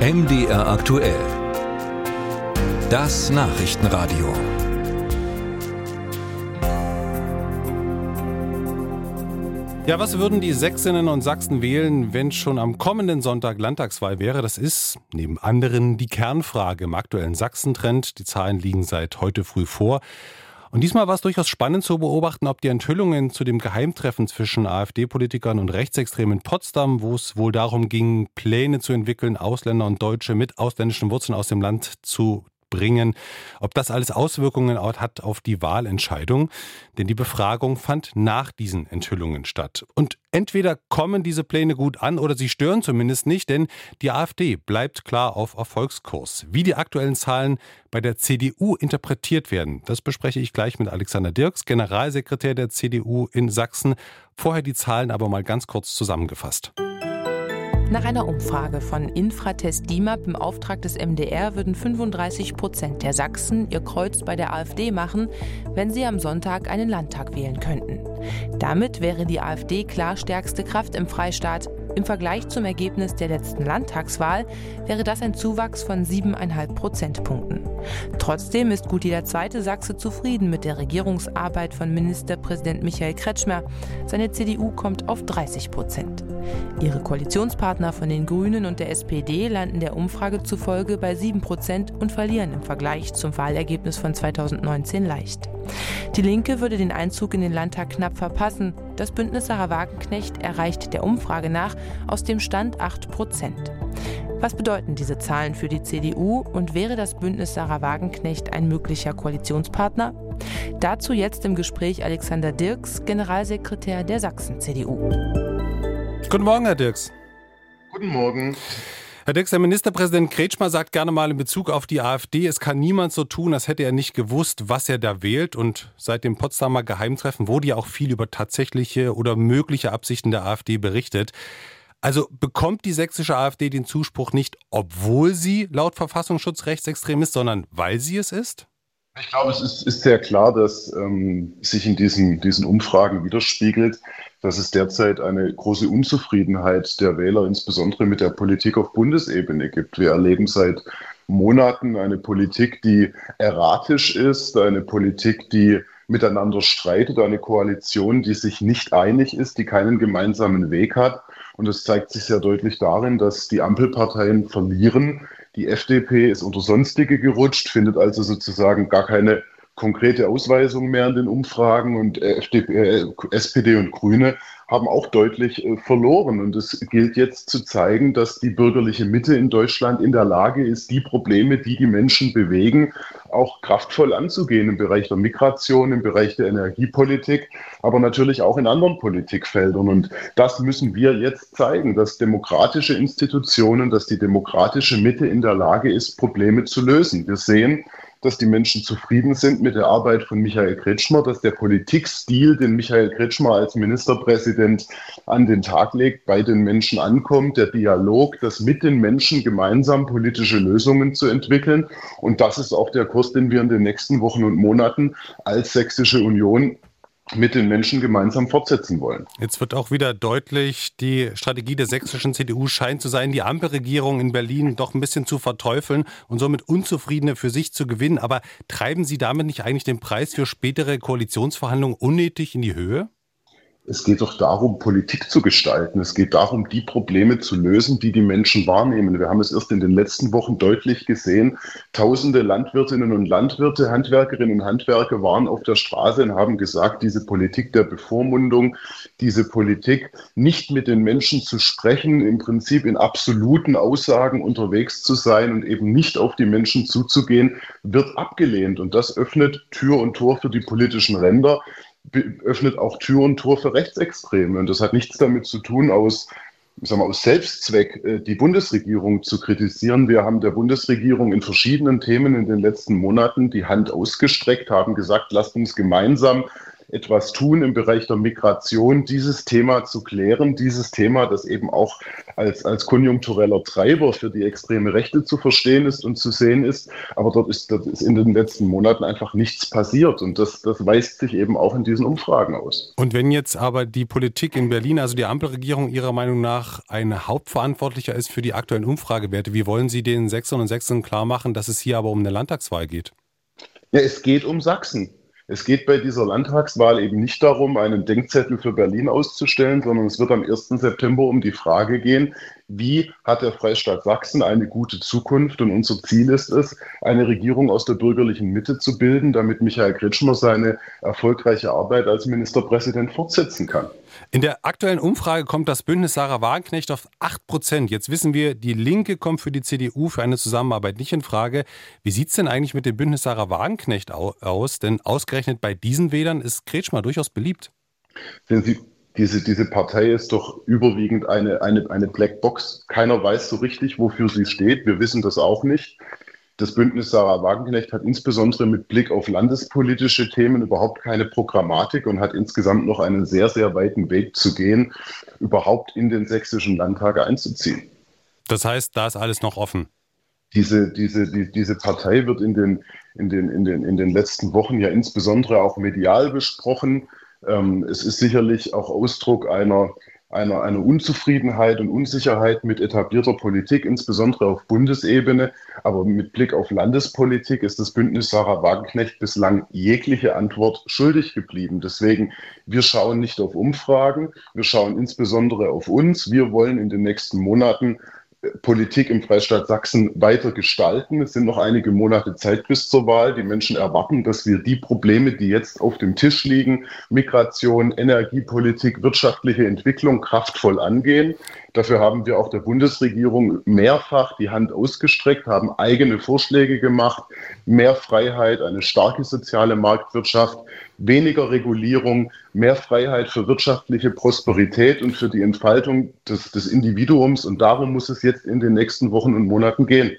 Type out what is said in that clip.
MDR aktuell. Das Nachrichtenradio. Ja, was würden die Sächsinnen und Sachsen wählen, wenn schon am kommenden Sonntag Landtagswahl wäre? Das ist neben anderen die Kernfrage im aktuellen Sachsen-Trend. Die Zahlen liegen seit heute früh vor. Und diesmal war es durchaus spannend zu beobachten, ob die Enthüllungen zu dem Geheimtreffen zwischen AfD-Politikern und Rechtsextremen in Potsdam, wo es wohl darum ging, Pläne zu entwickeln, Ausländer und Deutsche mit ausländischen Wurzeln aus dem Land zu bringen, ob das alles Auswirkungen hat auf die Wahlentscheidung. Denn die Befragung fand nach diesen Enthüllungen statt. Und entweder kommen diese Pläne gut an oder sie stören zumindest nicht, denn die AfD bleibt klar auf Erfolgskurs. Wie die aktuellen Zahlen bei der CDU interpretiert werden, das bespreche ich gleich mit Alexander Dirks, Generalsekretär der CDU in Sachsen. Vorher die Zahlen aber mal ganz kurz zusammengefasst. Nach einer Umfrage von Infratest DIMAP im Auftrag des MDR würden 35 Prozent der Sachsen ihr Kreuz bei der AfD machen, wenn sie am Sonntag einen Landtag wählen könnten. Damit wäre die AfD klar stärkste Kraft im Freistaat. Im Vergleich zum Ergebnis der letzten Landtagswahl wäre das ein Zuwachs von 7,5 Prozentpunkten. Trotzdem ist gut jeder zweite Sachse zufrieden mit der Regierungsarbeit von Ministerpräsident Michael Kretschmer. Seine CDU kommt auf 30 Prozent. Ihre Koalitionspartner von den Grünen und der SPD landen der Umfrage zufolge bei 7 Prozent und verlieren im Vergleich zum Wahlergebnis von 2019 leicht. Die Linke würde den Einzug in den Landtag knapp verpassen. Das Bündnis Sarah Wagenknecht erreicht der Umfrage nach aus dem Stand 8 Prozent. Was bedeuten diese Zahlen für die CDU und wäre das Bündnis Sarah Wagenknecht ein möglicher Koalitionspartner? Dazu jetzt im Gespräch Alexander Dirks, Generalsekretär der Sachsen-CDU. Guten Morgen, Herr Dirks. Guten Morgen. Herr Dirks, der Ministerpräsident Kretschmer sagt gerne mal in Bezug auf die AfD, es kann niemand so tun, als hätte er nicht gewusst, was er da wählt. Und seit dem Potsdamer Geheimtreffen wurde ja auch viel über tatsächliche oder mögliche Absichten der AfD berichtet. Also bekommt die sächsische AfD den Zuspruch nicht, obwohl sie laut Verfassungsschutz rechtsextrem ist, sondern weil sie es ist? Ich glaube, es ist, ist sehr klar, dass ähm, sich in diesen, diesen Umfragen widerspiegelt, dass es derzeit eine große Unzufriedenheit der Wähler, insbesondere mit der Politik auf Bundesebene gibt. Wir erleben seit Monaten eine Politik, die erratisch ist, eine Politik, die miteinander streitet, eine Koalition, die sich nicht einig ist, die keinen gemeinsamen Weg hat. Und es zeigt sich sehr deutlich darin, dass die Ampelparteien verlieren. Die FDP ist unter Sonstige gerutscht, findet also sozusagen gar keine konkrete Ausweisung mehr in den Umfragen und äh, FDP, äh, SPD und Grüne haben auch deutlich äh, verloren. Und es gilt jetzt zu zeigen, dass die bürgerliche Mitte in Deutschland in der Lage ist, die Probleme, die die Menschen bewegen, auch kraftvoll anzugehen im Bereich der Migration, im Bereich der Energiepolitik, aber natürlich auch in anderen Politikfeldern. Und das müssen wir jetzt zeigen, dass demokratische Institutionen, dass die demokratische Mitte in der Lage ist, Probleme zu lösen. Wir sehen, dass die Menschen zufrieden sind mit der Arbeit von Michael Kretschmer, dass der Politikstil, den Michael Kretschmer als Ministerpräsident an den Tag legt, bei den Menschen ankommt, der Dialog, das mit den Menschen gemeinsam politische Lösungen zu entwickeln. Und das ist auch der Kurs, den wir in den nächsten Wochen und Monaten als Sächsische Union mit den Menschen gemeinsam fortsetzen wollen. Jetzt wird auch wieder deutlich, die Strategie der sächsischen CDU scheint zu sein, die Ampelregierung in Berlin doch ein bisschen zu verteufeln und somit Unzufriedene für sich zu gewinnen. Aber treiben Sie damit nicht eigentlich den Preis für spätere Koalitionsverhandlungen unnötig in die Höhe? Es geht doch darum, Politik zu gestalten. Es geht darum, die Probleme zu lösen, die die Menschen wahrnehmen. Wir haben es erst in den letzten Wochen deutlich gesehen. Tausende Landwirtinnen und Landwirte, Handwerkerinnen und Handwerker waren auf der Straße und haben gesagt, diese Politik der Bevormundung, diese Politik, nicht mit den Menschen zu sprechen, im Prinzip in absoluten Aussagen unterwegs zu sein und eben nicht auf die Menschen zuzugehen, wird abgelehnt. Und das öffnet Tür und Tor für die politischen Ränder öffnet auch Tür und Tor für Rechtsextreme. Und das hat nichts damit zu tun, aus, ich sag aus Selbstzweck äh, die Bundesregierung zu kritisieren. Wir haben der Bundesregierung in verschiedenen Themen in den letzten Monaten die Hand ausgestreckt, haben gesagt, lasst uns gemeinsam etwas tun im Bereich der Migration, dieses Thema zu klären, dieses Thema, das eben auch als, als konjunktureller Treiber für die extreme Rechte zu verstehen ist und zu sehen ist. Aber dort ist, dort ist in den letzten Monaten einfach nichts passiert und das, das weist sich eben auch in diesen Umfragen aus. Und wenn jetzt aber die Politik in Berlin, also die Ampelregierung Ihrer Meinung nach ein Hauptverantwortlicher ist für die aktuellen Umfragewerte, wie wollen Sie den Sechsern und Sechsern klar machen, dass es hier aber um eine Landtagswahl geht? Ja, es geht um Sachsen. Es geht bei dieser Landtagswahl eben nicht darum, einen Denkzettel für Berlin auszustellen, sondern es wird am 1. September um die Frage gehen, wie hat der Freistaat Sachsen eine gute Zukunft? Und unser Ziel ist es, eine Regierung aus der bürgerlichen Mitte zu bilden, damit Michael Kretschmer seine erfolgreiche Arbeit als Ministerpräsident fortsetzen kann. In der aktuellen Umfrage kommt das Bündnis Sarah Wagenknecht auf 8 Prozent. Jetzt wissen wir, die Linke kommt für die CDU für eine Zusammenarbeit nicht in Frage. Wie sieht es denn eigentlich mit dem Bündnis Sarah Wagenknecht aus? Denn ausgerechnet bei diesen Wählern ist Kretschmer durchaus beliebt. Sehen Sie, diese, diese Partei ist doch überwiegend eine, eine, eine Blackbox. Keiner weiß so richtig, wofür sie steht. Wir wissen das auch nicht. Das Bündnis Sarah Wagenknecht hat insbesondere mit Blick auf landespolitische Themen überhaupt keine Programmatik und hat insgesamt noch einen sehr, sehr weiten Weg zu gehen, überhaupt in den sächsischen Landtag einzuziehen. Das heißt, da ist alles noch offen. Diese, diese, die, diese Partei wird in den, in, den, in, den, in den letzten Wochen ja insbesondere auch medial besprochen. Ähm, es ist sicherlich auch Ausdruck einer einer, einer Unzufriedenheit und Unsicherheit mit etablierter Politik, insbesondere auf Bundesebene. Aber mit Blick auf Landespolitik ist das Bündnis Sarah Wagenknecht bislang jegliche Antwort schuldig geblieben. Deswegen, wir schauen nicht auf Umfragen, wir schauen insbesondere auf uns. Wir wollen in den nächsten Monaten Politik im Freistaat Sachsen weiter gestalten. Es sind noch einige Monate Zeit bis zur Wahl. Die Menschen erwarten, dass wir die Probleme, die jetzt auf dem Tisch liegen, Migration, Energiepolitik, wirtschaftliche Entwicklung kraftvoll angehen. Dafür haben wir auch der Bundesregierung mehrfach die Hand ausgestreckt, haben eigene Vorschläge gemacht, mehr Freiheit, eine starke soziale Marktwirtschaft, weniger Regulierung, mehr Freiheit für wirtschaftliche Prosperität und für die Entfaltung des, des Individuums. Und darum muss es jetzt in den nächsten Wochen und Monaten gehen.